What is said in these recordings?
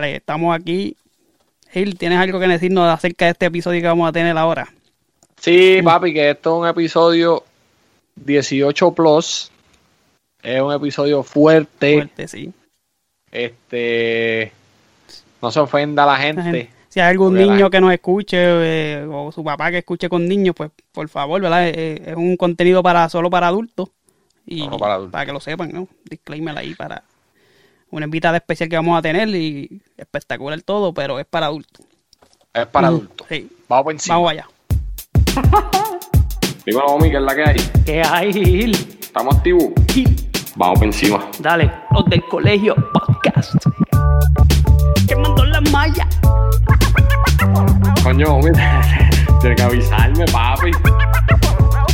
dale, estamos aquí. Gil, ¿tienes algo que decirnos acerca de este episodio que vamos a tener ahora? Sí, papi, que esto es un episodio 18 plus. Es un episodio fuerte. Fuerte, sí. Este. No se ofenda a la gente. La gente- Si hay algún la niño que nos escuche eh, o su papá que escuche con niños, pues por favor, ¿verdad? Eh, es un contenido para solo para adultos. Y Solo para adultos. que lo sepan, ¿no? Disclaimer ahí para una invitada especial que vamos a tener y espectacular todo, pero es para adultos. Es para adultos. Sí, Vamos por encima. vamos allá. Dímelo, homie, ¿qué es la que hay? ¿Qué hay, Gil? ¿Estamos activos? Vamos por encima. Dale, los del colegio podcast. Quemando la malla. Coño, homie, tienes que avisarme, papi.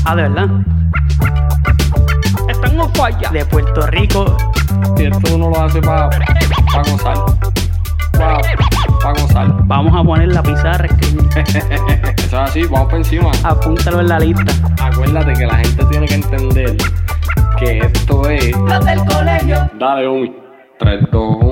Ah, de verdad. Falla. De Puerto Rico. Si esto uno lo hace para pa gozar. Para pa gozar. Vamos a poner la pizarra. Eso es así, vamos por encima. Apúntalo en la lista. Acuérdate que la gente tiene que entender que esto es. Los del colegio. Dale, homie. 3, 2, 1.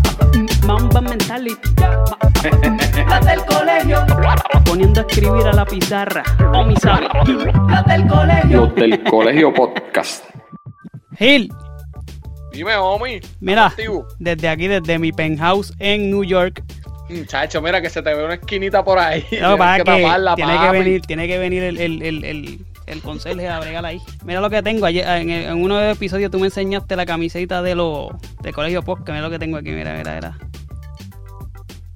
Ma- Mamba mentality. Las del colegio. Poniendo a escribir a la pizarra. O mi sabe. Las del colegio. Los del colegio podcast. Gil, Dime, homie. mira, Activo. desde aquí, desde mi penthouse en New York. Muchacho, mira que se te ve una esquinita por ahí. No, Tienes para que que taparla, tiene que venir, tiene que venir el, el, el, el, el conserje a bregar ahí. Mira lo que tengo. Ayer, en, el- en uno de los episodios tú me enseñaste la camiseta de los de colegio podcast. Mira lo que tengo aquí. Mira, mira, mira.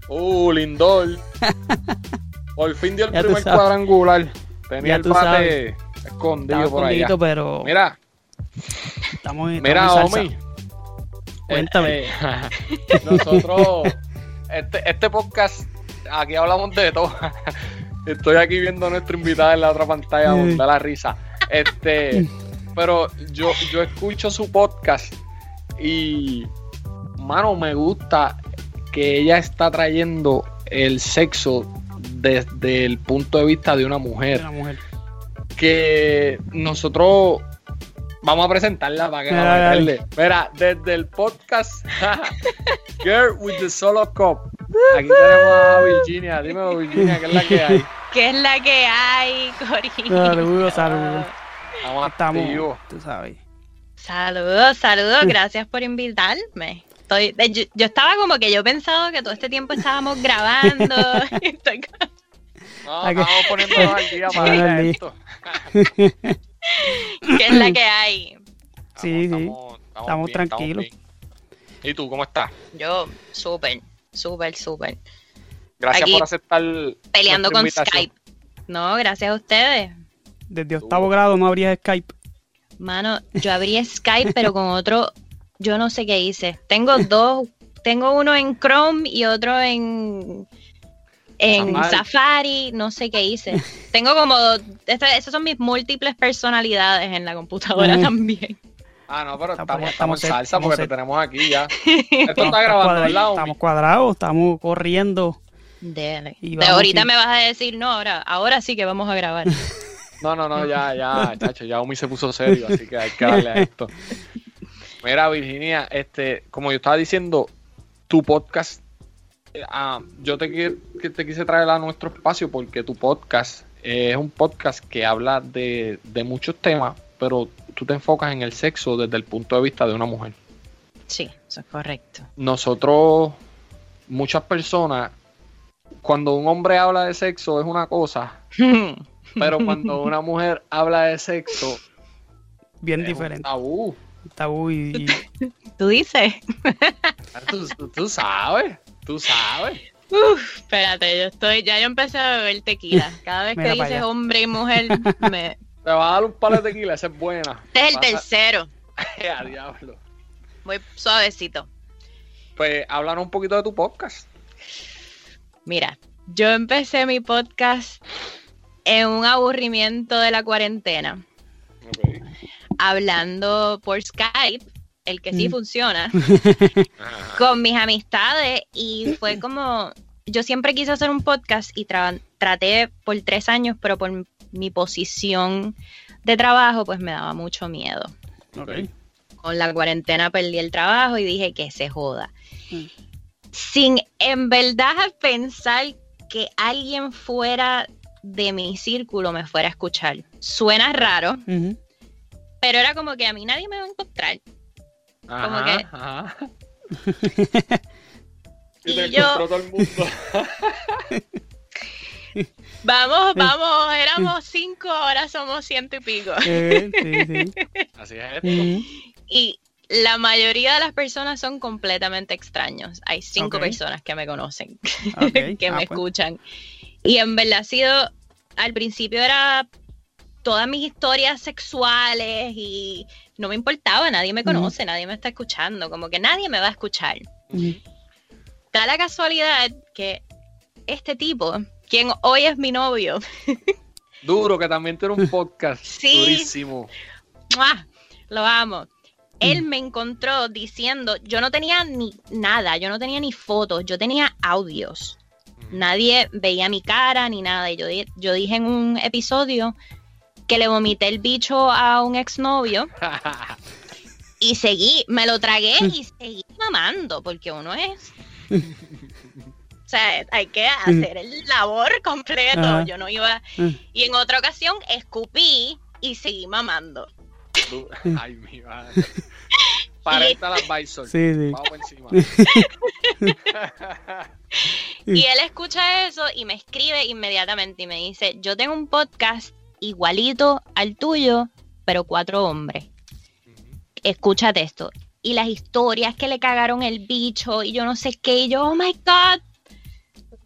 Uh, Lindor. Por fin dio el Ya primer cuadrangular. Tenía Ya el bate escondido Estaba por allá. pero Mira, estamos, mira, en salsa. homie. Cuéntame. Eh, eh, nosotros, este, este podcast, aquí hablamos de todo. Estoy aquí viendo a nuestra invitada en la otra pantalla, donde da la risa. Este, pero yo, yo escucho su podcast y, mano, me gusta que ella está trayendo el sexo desde el punto de vista de una mujer Una mujer. que nosotros vamos a presentarla para que dale. meterle. Mira, desde el podcast Girl with the Solo Cup. Aquí tenemos a Virginia. Dímelo, Virginia, ¿qué es la que hay? ¿Qué es la que hay, Corillo? Saludos, saludos. Estamos Estamos, tú sabes. Saludos, saludos, gracias por invitarme. Estoy, yo, yo estaba como que yo pensaba que todo este tiempo estábamos grabando. Estoy No, estamos poniéndonos al día para Sí. esto. ¿Qué es la que hay? Sí, sí. Estamos, Estamos bien, tranquilos. ¿Y tú, cómo estás? Yo, súper, súper, súper. Gracias Aquí, por aceptar Peleando con invitación. Skype. No, gracias a ustedes. Desde octavo grado no habría Skype. Mano, yo abrí Skype, pero con otro, yo no sé qué hice. Tengo dos, tengo uno en Chrome y otro en en Safari. Safari, no sé qué hice. Tengo como, esto- esas son mis múltiples personalidades en la computadora también. Ah, no, pero Estamos- estamos, estamos en salsa estamos porque set. te tenemos aquí ya. Esto Estamos está grabando, cuadrados, ¿verdad? Estamos cuadrados, estamos corriendo. Dele. Y De ahorita me vas a decir, no, ahora, ahora sí que vamos a grabar. No, no, no, ya, ya, chacho, ya Omi se puso serio, así que hay que darle a esto. Mira, Virginia, este, como yo estaba diciendo, tu podcast, eh, ah, yo te, que te quise traer a nuestro espacio porque tu podcast eh, es un podcast que habla de, de muchos temas, pero tú te enfocas en el sexo desde el punto de vista de una mujer. Sí, eso es correcto. Nosotros, muchas personas, cuando un hombre habla de sexo es una cosa, pero cuando una mujer habla de sexo Bien es un diferente. tabú. Tabú y, y- Tú dices. Tú, tú- tú sabes, tú sabes. Uf, espérate, yo estoy, ya yo empecé a beber tequila. Cada vez que Mira dices allá. hombre y mujer, me... Te vas a dar un palo de tequila, esa es buena. Este es el tercero. a diablo. Voy suavecito. Pues háblanos un poquito de tu podcast. Mira, yo empecé mi podcast en un aburrimiento de la cuarentena, Ok. Hablando por Skype, el que sí Mm. funciona, con mis amistades y fue como, yo siempre quise hacer un podcast y tra- traté por tres años, pero por mi posición de trabajo, pues me daba mucho miedo. Ok. Con la cuarentena perdí el trabajo y dije que se joda. Mm. Sin en verdad pensar que alguien fuera de mi círculo me fuera a escuchar. Suena raro. Pero era como que a mí nadie me va a encontrar. Como Ajá, que- ajá. Y Y yo- encontró todo el mundo. Vamos, vamos, éramos cinco, ahora somos ciento y pico. Eh, sí, sí. Así es esto. Y la mayoría de las personas son completamente extraños. Hay cinco personas que me conocen, que ah, me pues. escuchan. Y en verdad ha sido, al principio era todas mis historias sexuales y no me importaba, nadie me conoce, nadie me está escuchando, como que nadie me va a escuchar. Ujú. Da la casualidad que este tipo, quien hoy es mi novio, Duro, que también tiene un podcast. Sí. Durísimo. ¡mua! Lo amo. Él me encontró diciendo, yo no tenía ni nada, yo no tenía ni fotos, yo tenía audios. Nadie veía mi cara ni nada. Y yo, yo dije en un episodio que le vomité el bicho a un exnovio y seguí, me lo tragué y seguí mamando, porque uno es... O sea, hay que hacer el labor completo. Ajá. Yo no iba... Mm. Y en otra ocasión escupí y seguí mamando. Ay, mi madre. Parental advisor. Sí, sí. Vamos encima. Y él escucha eso y me escribe inmediatamente y me dice, yo tengo un podcast igualito al tuyo, pero cuatro hombres. Escúchate esto. Y las historias que le cagaron el bicho y yo no sé qué, y yo, oh my god,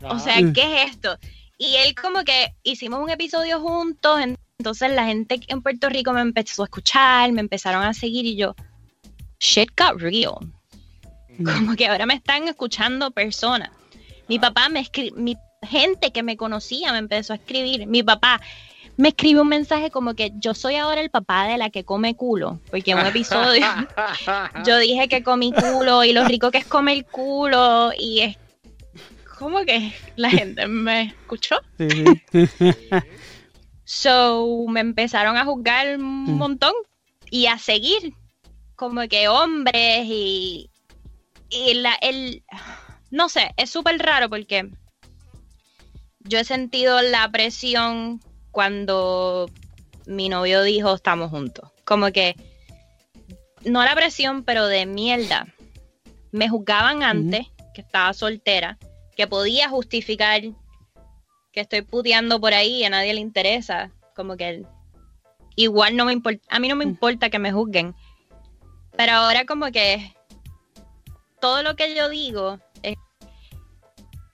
o sea. ¿qué es esto? Y él como que hicimos un episodio juntos, en- entonces la gente en Puerto Rico me empezó a escuchar, me empezaron a seguir y yo, shit got real. Como que ahora me están escuchando personas. Mi papá me escribe, mi gente que me conocía me empezó a escribir. Mi papá me escribe un mensaje como que yo soy ahora el papá de la que come culo, porque en un episodio yo dije que comí culo y lo rico que es comer culo y es como que la gente me escuchó. Sí, sí. So me empezaron a juzgar un Mm. montón y a seguir como que hombres y, y la, el, no sé, es súper raro porque yo he sentido la presión cuando mi novio dijo estamos juntos. Como que, no la presión, pero de mierda. Me juzgaban antes, que estaba soltera, que podía justificar que estoy puteando por ahí y a nadie le interesa. Como que igual no me importa, a mí no me importa que me juzguen. Pero ahora como que todo lo que yo digo es,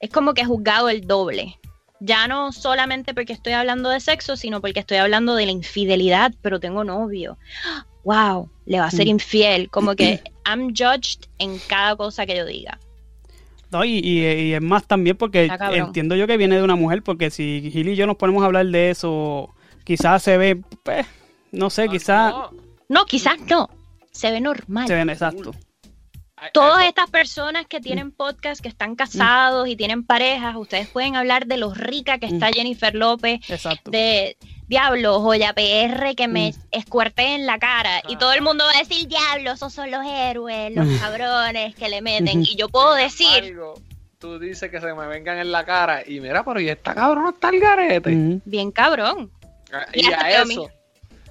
es como que he juzgado el doble. Ya no solamente porque estoy hablando de sexo, sino porque estoy hablando de la infidelidad, pero tengo novio. Wow, le va a ser Mm. infiel. Como que I'm judged en cada cosa que yo diga. No, y, y- y es más también porque entiendo yo que viene de una mujer, porque si Gil y yo nos ponemos a hablar de eso, quizás se ve, pues, no sé, quizás No. Quizás no. Se ve normal. se ven exacto. Todas estas personas que tienen podcast, que están casados y tienen parejas, ustedes pueden hablar de lo rica que está Jennifer López, Exacto. de Diablo, joya PR que me Mm. escuerte en la cara. Y todo el mundo va a decir, Diablo, esos son los héroes, los Mm. cabrones que le meten. Y yo puedo decir, Algo, Tú dices que se me vengan en la cara y mira, pero y esta cabrón está el garete. Bien cabrón. Ah, Y a eso,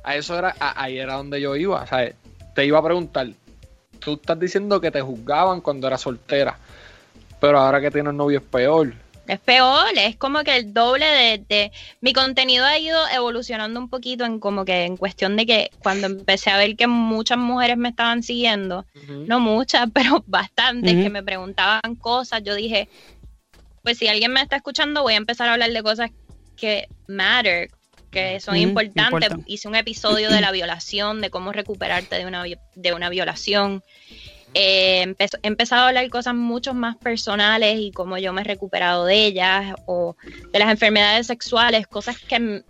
a eso era, a- ahí era donde yo iba. O sea, te iba a preguntar, tú estás diciendo que te juzgaban cuando eras soltera, pero ahora que tienes novio es peor. Es peor, es como que el doble de, de- Mi contenido ha ido evolucionando un poquito en como que en cuestión de que cuando empecé a ver que muchas mujeres me estaban siguiendo, no muchas, pero bastantes, que me preguntaban cosas, yo dije, pues si alguien me está escuchando, voy a empezar a hablar de cosas que matter, que son Ujú, importantes. importan. Hice un episodio de la violación, de cómo recuperarte de una, de una violación. Eh, empe- he empezado a hablar cosas mucho más personales y cómo yo me he recuperado de ellas o de las enfermedades sexuales, cosas que,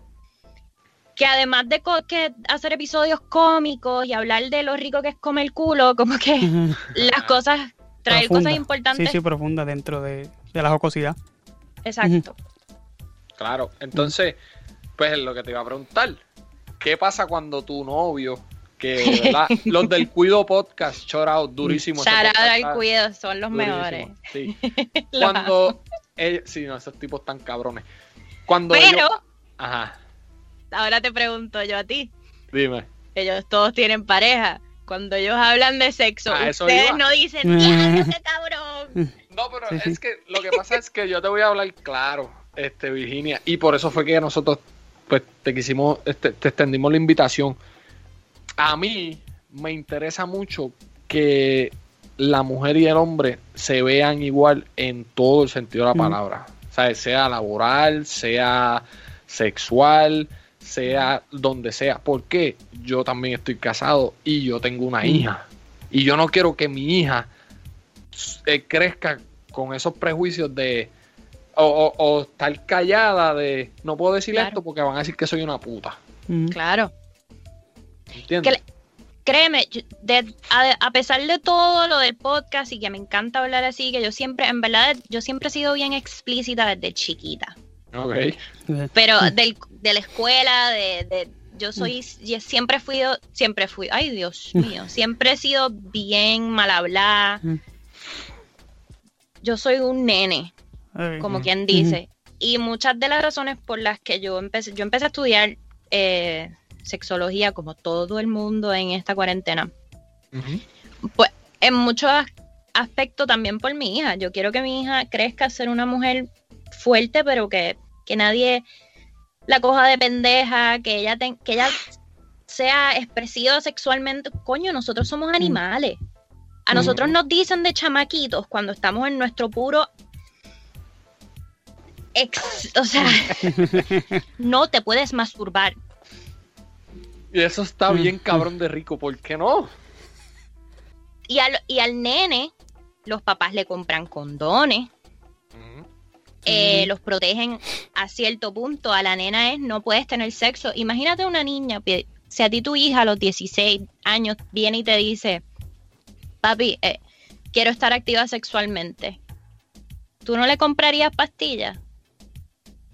que además de co- que hacer episodios cómicos y hablar de lo rico que es comer culo, como que las cosas, traer Profunda. cosas importantes. Sí, sí, profunda dentro de, de la jocosidad. Exacto. Claro, entonces, pues lo que te iba a preguntar, ¿qué pasa cuando tu novio, que ¿verdad? los del Cuido Podcast, out, durísimo. ese podcast al está cuido, son los durísimo, mejores. Sí. Cuando, ellos- sí, no, esos tipos tan cabrones. Cuando Pero, ellos- ajá, ahora te pregunto yo a ti. dime. Ellos todos tienen pareja. Cuando ellos hablan de sexo, Ah, ustedes iba. no dicen, ¡Diablo, qué cabrón! No, pero Sí, sí. es que lo que pasa es que yo te voy a hablar claro, este Virginia, y por eso fue que nosotros pues te quisimos, este, te extendimos la invitación. A mí me interesa mucho que la mujer y el hombre se vean igual en todo el sentido de la Mm. palabra. O sea, sea laboral, sea sexual, sea donde sea. Porque yo también estoy casado y yo tengo una hija. Y yo no quiero que mi hija eh, crezca con esos prejuicios de o, o- o estar callada de no puedo decir Claro. esto porque van a decir que soy una puta. Ujú. Claro. ¿Entiendes? Que Créeme, de- a, a pesar de todo lo del podcast y que me encanta hablar así, que yo siempre, en verdad, yo siempre he sido bien explícita desde chiquita. Ok. Pero del- de la escuela, de, de- yo soy, y siempre fui, siempre fui, ay Dios mío, siempre he sido bien mal hablada. Mm. Yo soy un nene, como quien dice. Y muchas de las razones por las que yo empecé, yo empecé a estudiar eh, sexología, como todo el mundo en esta cuarentena, pues en muchos as- aspectos también por mi hija. Yo quiero que mi hija crezca a ser una mujer fuerte, pero que, que nadie la coja de pendeja, que ella, ten- que ella sea expresiva sexualmente. Coño, nosotros somos animales. A nosotros nos dicen de chamaquitos cuando estamos en nuestro puro... ex- o sea, no te puedes masturbar. Y eso está bien cabrón de rico, ¿por qué no? Y al, y al nene, los papás le compran condones. Eh, los protegen a cierto punto. A la nena es no puedes tener sexo. Imagínate una niña, si a ti tu hija a los 16 años viene y te dice, papi, eh, quiero estar activa sexualmente, ¿tú no le comprarías pastillas?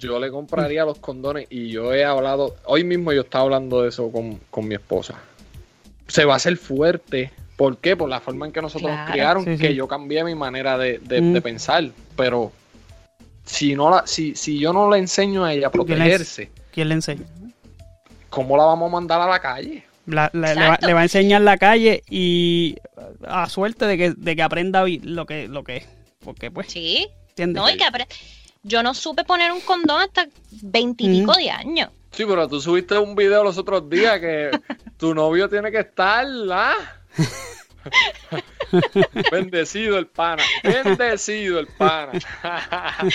Yo le compraría los condones y yo he hablado, hoy mismo yo estaba hablando de eso con, con mi esposa. Se va a hacer fuerte. ¿Por qué? Por la forma en que nosotros nos criaron, Sí, que sí. yo cambié mi manera de, de- Mm. de pensar. Pero si no la, si, si yo no le enseño a ella a ¿Quién le- protegerse, ¿Quién le enseña? ¿cómo la vamos a mandar a la calle? La- la- le, va, Exacto. le va a enseñar la calle y a suerte de que, de que aprenda lo que, lo que es. Porque pues, Sí, ¿entiendes? no, y que apre- yo no supe poner un condón hasta veintipico Mm. de años. Sí, pero tú subiste un video los otros días que tu novio tiene que estar, ¿ah? Bendecido el pana, bendecido el pana.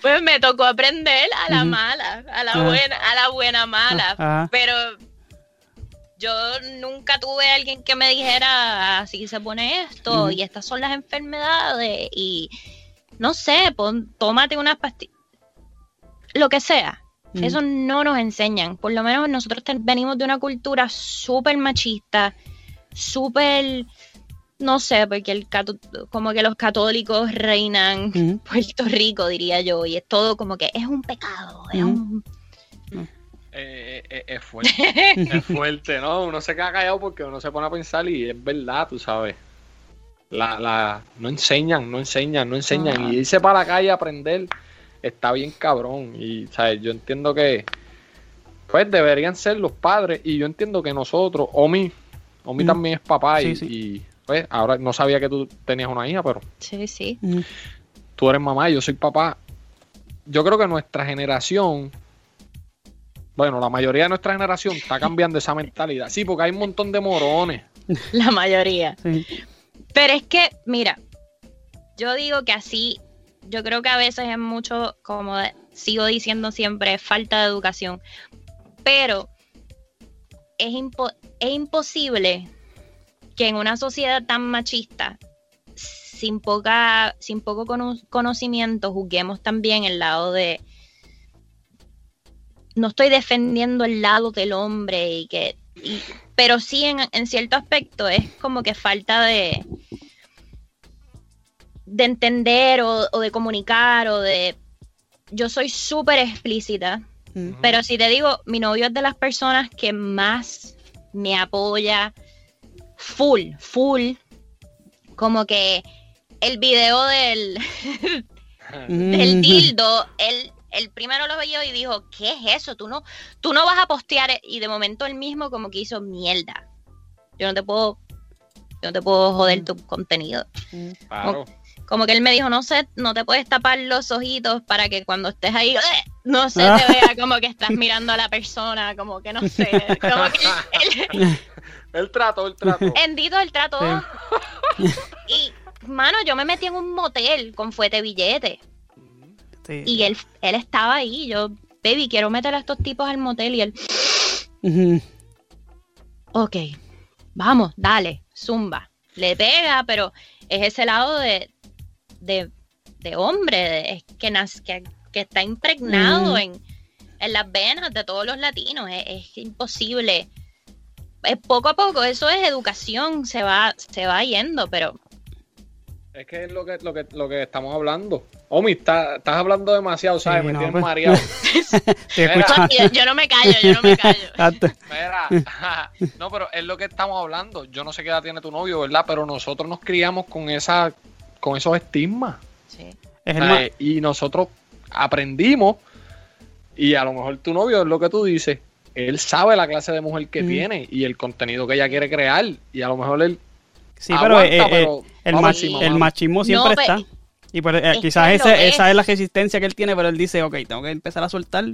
Pues me tocó aprender a la mala, a la Ah. buena, a la buena mala. Ajá. Pero yo nunca tuve alguien que me dijera así se pone esto y estas son las enfermedades y no sé, pon, tómate unas pastillas. Lo que sea. Ujú. Eso no nos enseñan. Por lo menos nosotros venimos de una cultura súper machista, súper, no sé, porque el cato- como que los católicos reinan Ujú. Puerto Rico, diría yo, y es todo como que es un pecado, es Ujú. un... Eh, eh, es fuerte, es fuerte, ¿no? Uno se queda callado porque uno se pone a pensar y es verdad, tú sabes. La, la, no enseñan, no enseñan, no enseñan. Ah. Y irse para la calle a aprender está bien cabrón. Y, ¿sabes? Yo entiendo que, pues, deberían ser los padres. Y yo entiendo que nosotros, Omi, Omi Mm. también es papá. y, Sí, y, pues, ahora no sabía que tú tenías una hija, pero Sí, sí. Ujú. tú eres mamá y yo soy papá. Yo creo que nuestra generación, bueno, la mayoría de nuestra generación está cambiando esa mentalidad. Sí, porque hay un montón de morones. La mayoría. Sí. Pero es que, mira, yo digo que así, yo creo que a veces es mucho, como sigo diciendo siempre, falta de educación. Pero es, impo- es imposible que en una sociedad tan machista, sin poca, sin poco cono- conocimiento, juzguemos también el lado de no estoy defendiendo el lado del hombre y que y- pero sí en, en cierto aspecto es como que falta de de entender o, o de comunicar o de yo soy súper explícita pero si te digo, mi novio es de las personas que más me apoya full, full. Como que el video del, del Mm. dildo, él, él primero lo vio y dijo, ¿qué es eso? Tú no, tú no vas a postear. Y de momento él mismo como que hizo mierda. Yo no te puedo, yo no te puedo joder tu contenido. Claro. Como que él me dijo, no sé, no te puedes tapar los ojitos para que cuando estés ahí, ¡eh! no se Ah. te vea como que estás mirando a la persona, como que no sé, como que él, El trato, el trato. Endito el trato. Y, mano, yo me metí en un motel con fuete billete. Sí. Y él, él estaba ahí. Yo, baby, quiero meter a estos tipos al motel. Y él, Ujú. ok, vamos, dale, zumba. Le pega, pero es ese lado de, de, de hombre, de- es que, nas- que, que está impregnado Mm. en, en las venas de todos los latinos. Es, es imposible. Es poco a poco, eso es educación, se va, se va yendo, pero Es que es lo que, lo que, lo que estamos hablando. Omi, está- estás hablando demasiado, ¿sabes? Sí, me no, tienes pues. mareado. Mira. yo, yo no me callo, yo no me callo. Mira, no, pero es lo que estamos hablando. Yo no sé qué edad tiene tu novio, ¿verdad? Pero nosotros nos criamos con esa, con esos estigmas. Sí. Es el eh, y nosotros aprendimos, y a lo mejor tu novio es lo que tú dices, él sabe la clase de mujer que Mm. tiene y el contenido que ella quiere crear, y a lo mejor él Sí, pero, aguanta, eh, eh, pero el, vamos ma- encima, el machismo siempre No, está. Y por- eh, es quizás ese- es. esa es la resistencia que él tiene, pero él dice, ok, tengo que empezar a soltar,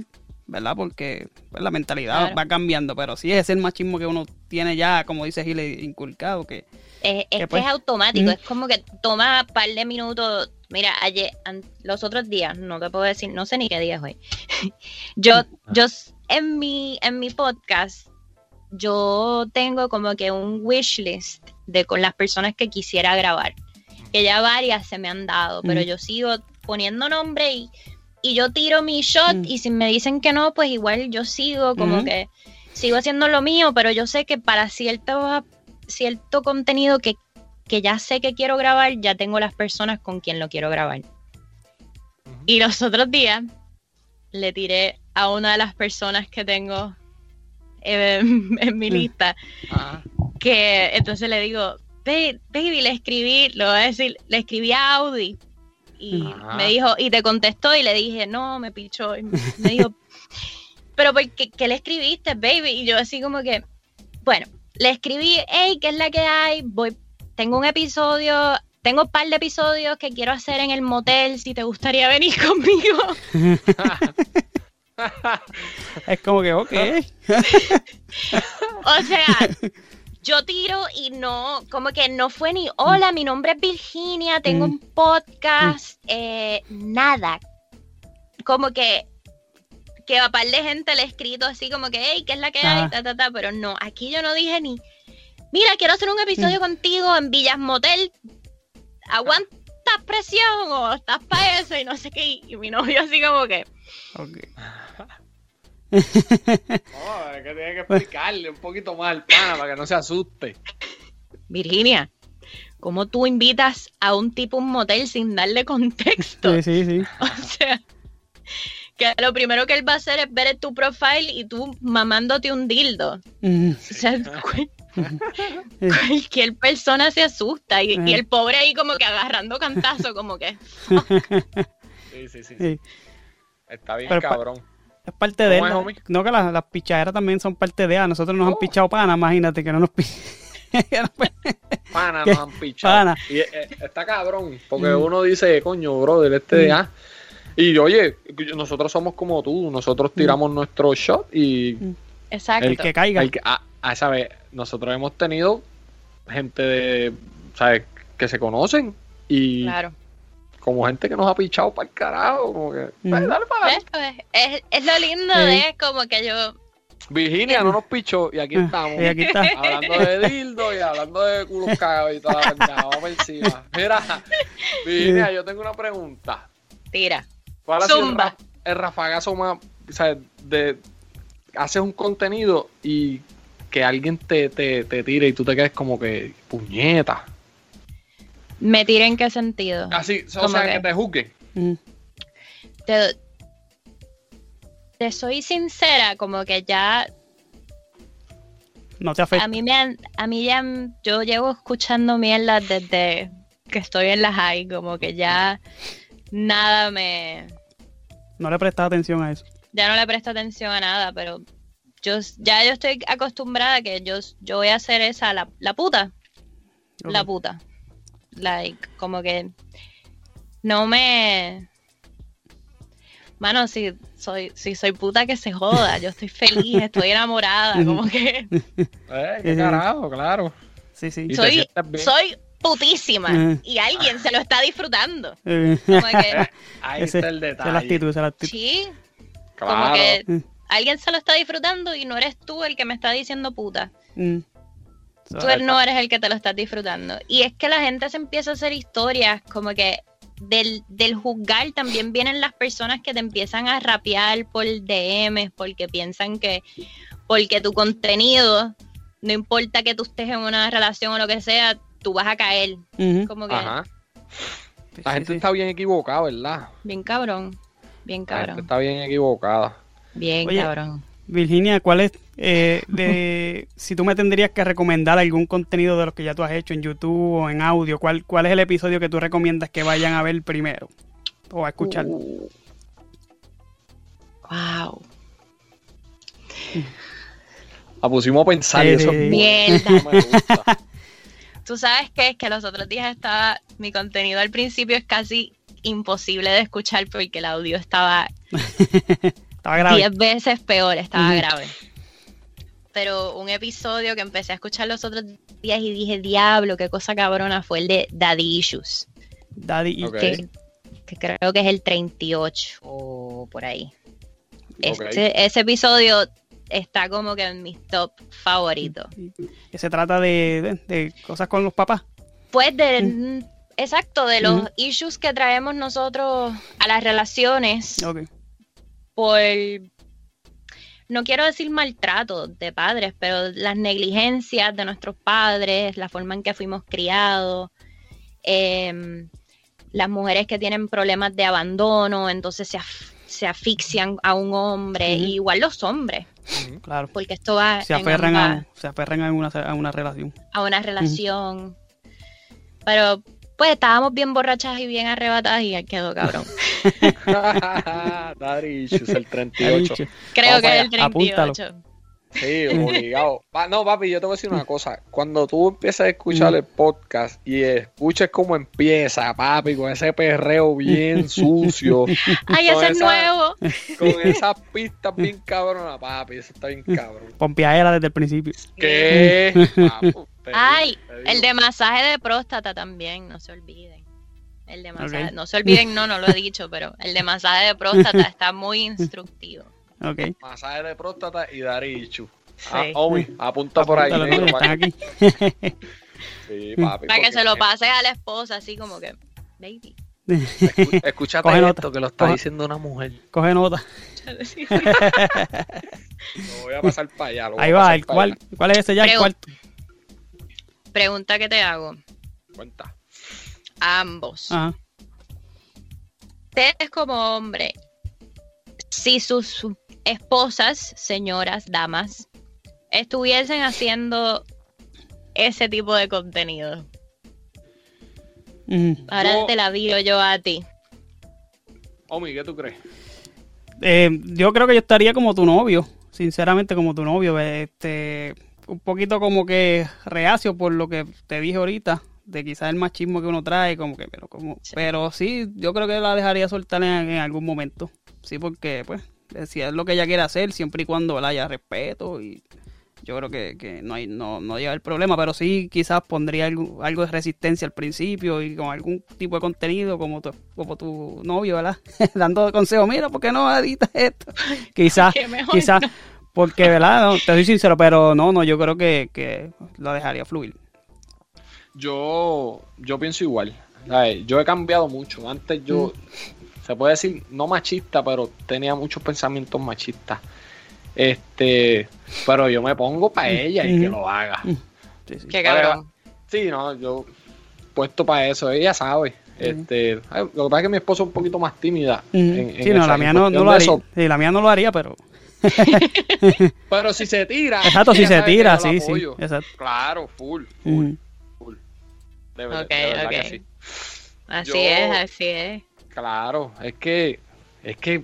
¿verdad? Porque pues, la mentalidad Claro. va cambiando, pero sí es el machismo que uno tiene ya, como dice Gile, inculcado, que Es, es Que que pues- es automático, Mm. es como que toma un par de minutos. Mira, ayer, an- los otros días, no te puedo decir, no sé ni qué día es hoy. yo, yo s- en mi, en mi podcast, yo tengo como que un wish list de con las personas que quisiera grabar. Que ya varias se me han dado, pero Mm. yo sigo poniendo nombre y, y yo tiro mi shot Mm. y si me dicen que no, pues igual yo sigo como que sigo haciendo lo mío, pero yo sé que para cierto, cierto contenido que, que ya sé que quiero grabar, ya tengo las personas con quien lo quiero grabar. Y los otros días le tiré a una de las personas que tengo en mi lista, que entonces le digo, "Ba- baby, le escribí, lo voy a decir, le escribí a Audi. Y Ajá. me dijo, y te contestó y le dije, no, me pichó. Y me dijo, pero ¿por qué, qué le escribiste, baby? Y yo así como que, bueno, le escribí, hey, ¿qué es la que hay? Voy, tengo un episodio, tengo un par de episodios que quiero hacer en el motel, si te gustaría venir conmigo. es como que, ok. O sea, yo tiro y no, como que no fue ni, hola, mi nombre es Virginia, tengo Mm. un podcast, eh, nada. Como que, que a par de gente le he escrito así como que, hey, ¿qué es la que hay? Ajá. Ta, ta, ta, pero no, aquí yo no dije ni, mira, quiero hacer un Mm. episodio contigo en Villas Motel, ¿aguantas presión o estás para eso? Y no sé qué, y mi novio así como que, ok. No, es que tiene que explicarle un poquito más al pana para que no se asuste. Virginia, ¿cómo tú invitas a un tipo a un motel sin darle contexto? Sí, sí, sí. O sea, que lo primero que él va a hacer es ver tu profile y tú mamándote un dildo. Mm, O sea, cual- cualquier persona se asusta y, y el pobre ahí como que agarrando cantazo, como que... Sí, sí, sí. sí. sí. Está bien Pero pa- cabrón. Es parte de él. No, que las, las pichaderas también son parte de A nosotros nos han Oh. pichado pana, imagínate que no nos Pana ¿Qué? nos han pichado. Pana. Y eh, está cabrón, porque Mm. uno dice, coño, brother, este de Mm. ah. Y oye, nosotros somos como tú, nosotros tiramos nuestro shot y Exacto. el que caiga. el que, ah, ah, ¿sabes? Nosotros hemos tenido gente de, ¿sabes? Que se conocen y Claro. Como gente que nos ha pichado para el carajo, como que, Mm. "Pues, dale para ¿Ves? Es, es lo lindo Sí. de como que yo Virginia no nos pichó y aquí estamos. Y aquí está. Hablando de dildo y hablando de culos cagados y toda la pendeja. Vamos por encima. Mira, Virginia, yo tengo una pregunta. Tira. ¿Cuál ha sido el, Zumba. ra- el rafagazo más, o sea, de haces un contenido y que alguien te, te, te tire y tú te quedes como que puñeta? ¿Me tira en qué sentido? Así, o ¿Cómo sea, que? que te juzguen. Mm. Te, te soy sincera, como que ya No te afecta. a mí me han, a mí ya yo llevo escuchando mierda desde que estoy en la high, como que ya nada me No le prestas atención a eso. ya no le presto atención a nada, pero yo ya yo estoy acostumbrada a que yo, yo voy a hacer esa la, la puta, la puta. Like, como que no me Mano, si soy, si soy puta que se joda, yo estoy feliz, estoy enamorada, como que Eh, qué Eh. carajo, claro. Sí, sí. Soy, soy putísima Ujú. y alguien se lo está disfrutando. Eh, Como que, Ahí ese- está el esa es la detalle. actitud, esa es la actitud. sí, como que alguien se lo está disfrutando y no eres tú el que me está diciendo puta. Mm. So, Tú no eres el que te lo estás disfrutando. Y es que la gente se empieza a hacer historias como que del, del juzgar también vienen las personas que te empiezan a rapear por DMs porque piensan que porque tu contenido, no importa que tú estés en una relación o lo que sea, tú vas a caer. Como que Ajá. La gente sí. está bien equivocada, ¿verdad? bien cabrón. Bien La gente cabrón. está bien equivocada. Bien Oye, cabrón. Virginia, ¿cuál es, eh, de, si tú me tendrías que recomendar algún contenido de los que ya tú has hecho en YouTube o en audio, ¿cuál, cuál es el episodio que tú recomiendas que vayan a ver primero o a escuchar? Uh, Wow. la pusimos a pensar y Sí, eso Mierda. me gusta. Tú sabes qué es que los otros días estaba, mi contenido al principio es casi imposible de escuchar porque el audio estaba Estaba grave. 10 veces peor, estaba grave. Pero un episodio que empecé a escuchar los otros días y dije, diablo, qué cosa cabrona, fue el de Daddy Issues, Daddy Ok. que, que creo que es el 38 o por ahí. Ok. Ese, ese episodio está como que en mis top favoritos. que se trata de, de- de cosas con los papás. Pues de, exacto, de los Ujú. issues que traemos nosotros a las relaciones Ok. por, no quiero decir maltrato de padres, pero las negligencias de nuestros padres, la forma en que fuimos criados, em, las mujeres que tienen problemas de abandono, entonces se, af- se asfixian a un hombre, y igual los hombres, Claro. porque esto va Se aferran, a, se aferran a, una, a una relación. a una relación. Pero pues estábamos bien borrachas y bien arrebatadas y quedó cabrón. Daddy Issues, el Ha 38. dicho. Creo Vamos que es el allá, apúntalo. 38. Sí, obligado. No, papi, yo te voy a decir una cosa. Cuando tú empiezas a escuchar el podcast y escuches cómo empieza, papi, con ese perreo bien sucio, Ay, ese es nuevo. con esas pistas bien cabronas, papi, eso está bien cabrón. Pompeadera desde el principio. ¿Qué? Papu, Ay, digo, el de masaje de próstata también, no se olviden. El de masaje, no se olviden, no, no lo he dicho, pero el de masaje de próstata está muy instructivo. Ok. Masaje de próstata y Darichu. Ah, Sí. Omi, apunta por ahí. Para que- aquí. Sí, papi. Para que se lo pases a la esposa, así como que, baby. Escu- Escúchate Coge esto, nota. que lo está Coge- diciendo una mujer. Coge nota. Lo voy a pasar para allá. lo voy Ahí a va. El, ¿cuál, allá. ¿Cuál es ese ya? El cuarto. Pregunta que te hago, Cuenta. Ambos. Ajá. Ustedes como hombre, si sus esposas, señoras, damas, estuviesen haciendo ese tipo de contenido, ahora Yo- te la viro yo a ti. Omi, ¿qué tú crees? Eh, yo creo que yo estaría como tu novio, sinceramente como tu novio, este, un poquito como que reacio por lo que te dije ahorita, de quizás el machismo que uno trae, como que, pero como, Sí. pero sí, yo creo que la dejaría soltar en, en algún momento, sí, porque pues, eh, si es lo que ella quiere hacer, siempre y cuando ¿verdad? haya respeto y yo creo que, que no hay, no, no lleva el problema, pero sí quizás pondría algo, algo de resistencia al principio y con algún tipo de contenido como tu, como tu novio, ¿verdad? Dando consejos, mira, ¿por qué no editas esto? Quizás, quizás, Porque, ¿verdad? No, te soy sincero, pero no, no, yo creo que, que lo dejaría fluir. Yo, yo pienso igual. ¿sabes? Yo he cambiado mucho. Antes yo, se puede decir, no machista, pero tenía muchos pensamientos machistas. Este, pero yo me pongo para ella y que lo haga. Sí, sí. Qué cabrón. Sí, no, yo puesto para eso, ella sabe. Este, lo que pasa es que mi esposo es un poquito más tímida. En sí, no, la mía no, lo haría. eso. Sí, la mía no lo haría, pero. Pero si se tira. Exacto, si se tira, sí, sí. Exacto. Claro, full, full. De, ver- Ok, de verdad que ok. sí. Así Yo- es, así es. Claro, es que, es que,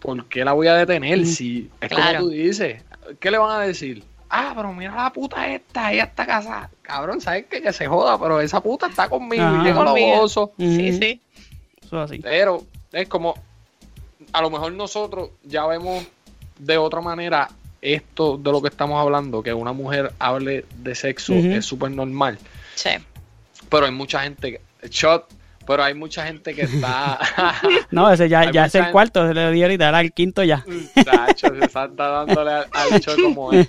¿por qué la voy a detener? Si es Claro. como tú dices, ¿qué le van a decir? Ah, pero mira la puta esta, ella está casada. Cabrón, ¿sabes qué? Que se joda, pero esa puta está conmigo Ajá. y llego a los osos. Sí, sí. Eso es así. Pero es como, a lo mejor nosotros ya vemos de otra manera esto de lo que estamos hablando, que una mujer hable de sexo es súper normal. Sí. Pero hay mucha gente, shot, pero hay mucha gente que está... No, ese ya, ya es el gente- cuarto, se le di ahorita, era el quinto ya. Tacho, se está dándole al, al shot como es.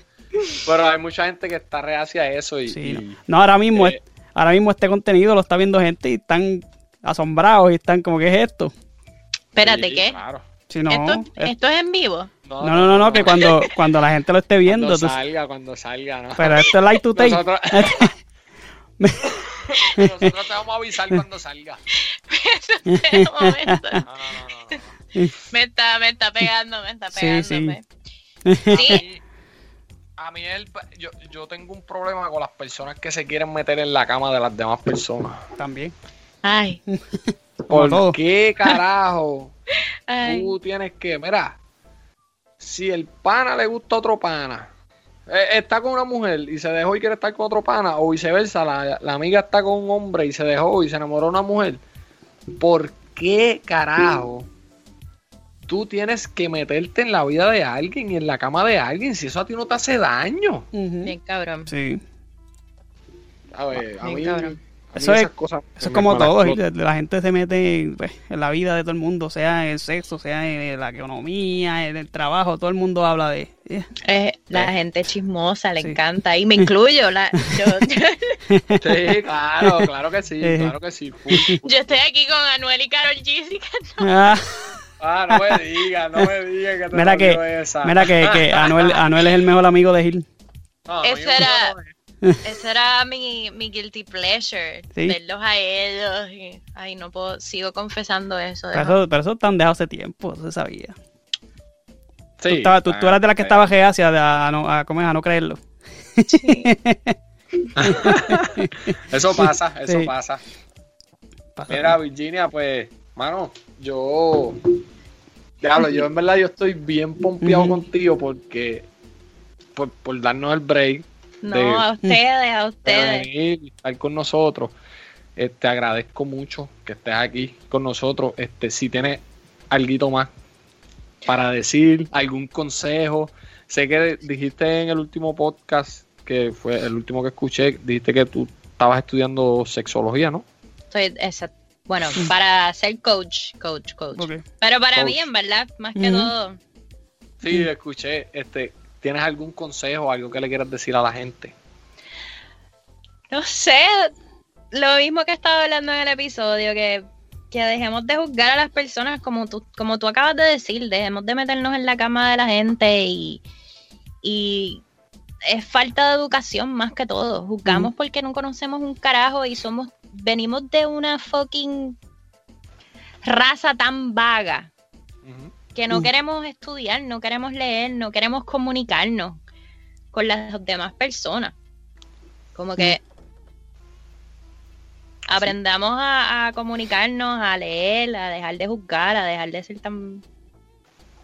Pero hay mucha gente que está reacia a eso y... Sí, y- no. No, ahora mismo, eh, es- ahora mismo este contenido lo está viendo gente y están asombrados y están como, ¿qué es esto? Espérate, sí, ¿qué? Claro. Si no, ¿Esto, es- ¿Esto es en vivo? no, no, no, no, que cuando, cuando la gente lo esté viendo, Cuando tú- salga, cuando salga, ¿no? pero esto es like to take. Nosotros, nosotros te vamos a avisar cuando salga. Momento. No, no, no, no. Me está, me está pegando, me está Sí, sí. A mí, a mí el- yo, yo tengo un problema con las personas que se quieren meter en la cama de las demás personas. También. Ay, ¿Por todo. qué carajo ay. tú tienes que, mira, si el pana le gusta a otro pana, está con una mujer y se dejó y quiere estar con otro pana, o viceversa, la, la amiga está con un hombre y se dejó y se enamoró de una mujer, ¿por qué carajo tú tienes que meterte en la vida de alguien y en la cama de alguien si eso a ti no te hace daño? Ujú. Bien cabrón. Sí. A ver, a Bien mí, cabrón. Eso es- cosas Eso es como todo, explotan. la gente se mete pues, en la vida de todo el mundo, sea en el sexo, sea en la economía, en el trabajo, todo el mundo habla de... eh, Eh, la Sí. gente chismosa, le Sí. encanta. Y me incluyo. La, yo, Sí, claro, claro que sí, Eh. claro que sí. full, full. yo estoy aquí con Anuel y Carol G. ah, Ah, no me digas, no me digas que te Mira que- esa. mira que, que Anuel, Anuel es el mejor amigo de Gil. No, Ese yo era- no, eh. Ese era mi, mi guilty pleasure. Sí. Verlos a ellos. y- ay, no puedo. Sigo confesando eso. Pero eso, pero eso están dejado hace tiempo, eso se sabía. Sí, tú, estabas- tú, tú eras de las que ah, estaba reacia a, a no, a, ¿cómo es? a no creerlo. Sí. Eso pasa, eso Sí. pasa. Pasa. Mira, Virginia, pues, mano, yo. Diablo, yo en verdad yo estoy bien pompeado contigo porque. Por, por darnos el break, No, de- a ustedes, a de ustedes. venir y estar con nosotros. Eh, te agradezco mucho que estés aquí con nosotros. Este, si tienes algo más para decir, algún consejo. Sé que dijiste en el último podcast, que fue el último que escuché, dijiste que tú estabas estudiando sexología, ¿no? Estoy, esa- bueno, para ser coach, coach, coach. Pero para Coach. mí, en verdad, más que todo, Sí, escuché. Este, ¿Tienes algún consejo, algo que le quieras decir a la gente? no sé, lo mismo que estaba hablando en el episodio, que, que dejemos de juzgar a las personas como tú, como tú acabas de decir, dejemos de meternos en la cama de la gente y, y es falta de educación más que todo. Juzgamos porque no conocemos un carajo y somos, venimos de una fucking raza tan vaga. Que no Mm. queremos estudiar, no queremos leer, no queremos comunicarnos con las demás personas. Como que aprendamos a, a comunicarnos, a leer, a dejar de juzgar, a dejar de ser tan,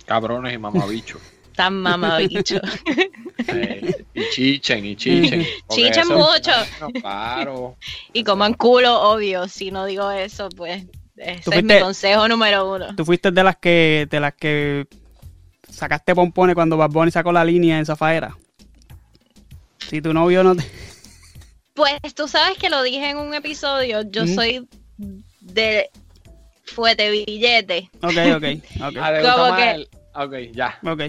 Cabrones y mamabichos. tan mamabicho. Eh, y chichen, y chichen. Chichen mucho. no, claro. y coman culo, obvio. Si no digo eso, pues ese Tú es mi consejo número uno. Tú fuiste de las que de las que sacaste pompones cuando Bad Bunny sacó la línea en Zafaera. Si tu novio no te... Pues tú sabes que lo dije en un episodio, yo Ujú. soy de fuete billete. Ok, ok, ok. Ah, gusta Como que- el- Ok, ya. Ok.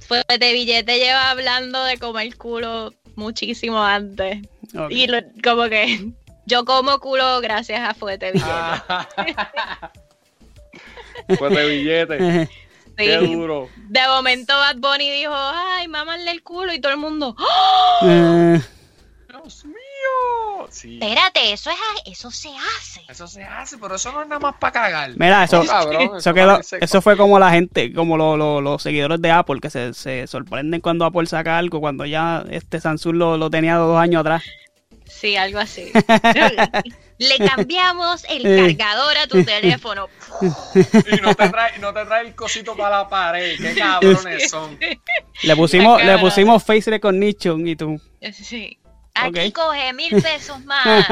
Fuerte Billete lleva hablando de comer culo muchísimo antes. Ok. Y lo- como que yo como culo gracias a Fuerte Billete. Ah. De billete. Qué duro. De momento Bad Bunny dijo, ay, mámanle el culo y todo el mundo, ¡Oh! Eh, Dios mío. Sí. espérate, eso es eso se hace. Eso se hace, pero eso no es nada más para cagar. Mira, eso, cabrón, eso, eso fue como la gente, como lo- lo- los seguidores de Apple, que se, se sorprenden cuando Apple saca algo, cuando ya este Samsung lo, lo tenía dos años atrás. Sí, algo así. Le cambiamos el cargador a tu teléfono. Y no te trae, no te trae el cosito para la pared. Qué cabrones son. Le pusimos, le pusimos Face Recognition y tú. Sí. Aquí coge mil pesos más.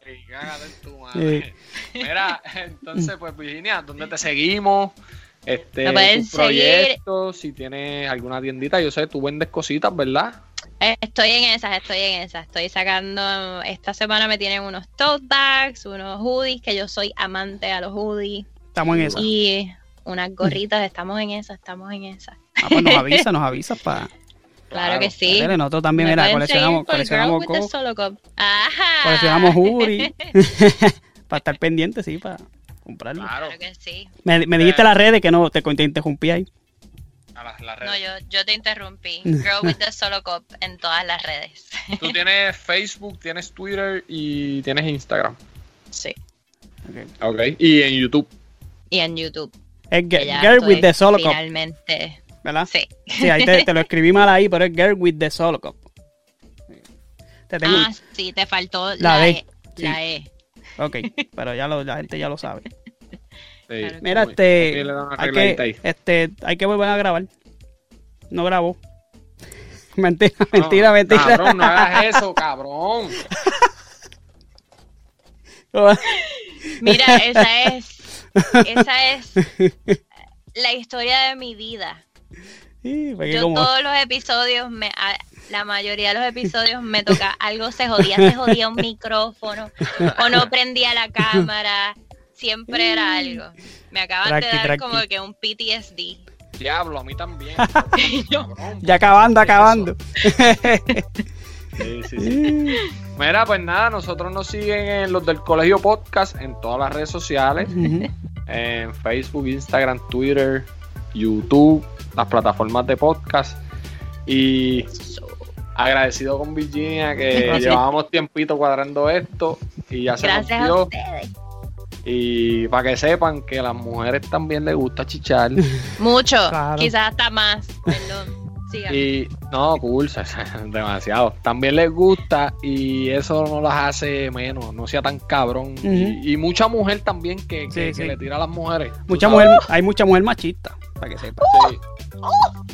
En tu madre. Sí. Mira, entonces, pues Virginia, ¿dónde te seguimos? Este, tus seguir. proyectos, si tienes alguna tiendita, yo sé, tú vendes cositas, ¿verdad? Estoy en esas, estoy en esas. Estoy sacando, esta semana me tienen unos tote bags, unos hoodies, que yo soy amante a los hoodies. Estamos en esa. Y unas gorritas, estamos en esas, estamos en esas. Ah, pues nos avisa, nos avisa para. Claro, que sí. Nosotros también, Me mira, coleccionamos, coleccionamos, co-. Ajá. coleccionamos Uri. para estar pendiente, sí, para comprarlo. Claro. Claro que sí. Me, me dijiste las redes que no te, te interrumpí ahí. A las, las No, redes. yo, yo te interrumpí. Girl with the Solo Cup en todas las redes. Tú tienes Facebook, tienes Twitter y tienes Instagram. Sí. Ok. Ok. Y en YouTube. Y en YouTube. Es Girl, with the Solo Cup, Finalmente. ¿verdad? Sí. Sí, ahí te, te lo escribí mal ahí, pero es Girl with the Solo. Te tengo, Ah, sí, te faltó La la, D. E. Sí. La E. Ok, pero ya lo, la gente ya lo sabe. Sí. Mira, este, hay que, este, hay que volver a grabar. No grabó. Mentira, No, mentira, mentira. Cabrón, no hagas eso, cabrón. Mira, esa es. Esa es la historia de mi vida. Sí, Yo como- todos los episodios, me, a- la mayoría de los episodios me toca algo, se jodía, se jodía un micrófono o no prendía la cámara, siempre era algo. Me acaban Tranqui, de dar tranqui. como que un PTSD. Diablo, a mí también. Y yo, Cabrón, Ya acabando, ¿qué es acabando. Sí, sí, sí. Mira, pues nada, nosotros nos siguen en los del Colegio Podcast en todas las redes sociales, en Facebook, Instagram, Twitter, YouTube, las plataformas de podcast. Y agradecido con Virginia que llevábamos tiempito cuadrando esto y ya se gracias a rompió. ustedes. Y para que sepan que a las mujeres también les gusta chichar. Mucho, Claro. quizás hasta más. Perdón. Y no, cool, demasiado. También les gusta y eso no las hace menos, no sea tan cabrón. Y, y mucha mujer también que, que- Sí, que sí. le tira a las mujeres. Mucha mujer, hay mucha mujer machista, para que sepa. Sí.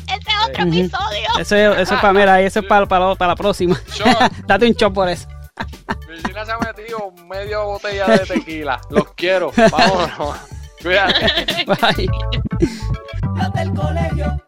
Ese otro Ujú. episodio. Eso, eso es para, mira, eso es para, para, para la próxima. Date un shot por eso. Virginia se ha metido media botella de tequila. Los quiero. Vámonos. Cuídate. Bye. Colegio.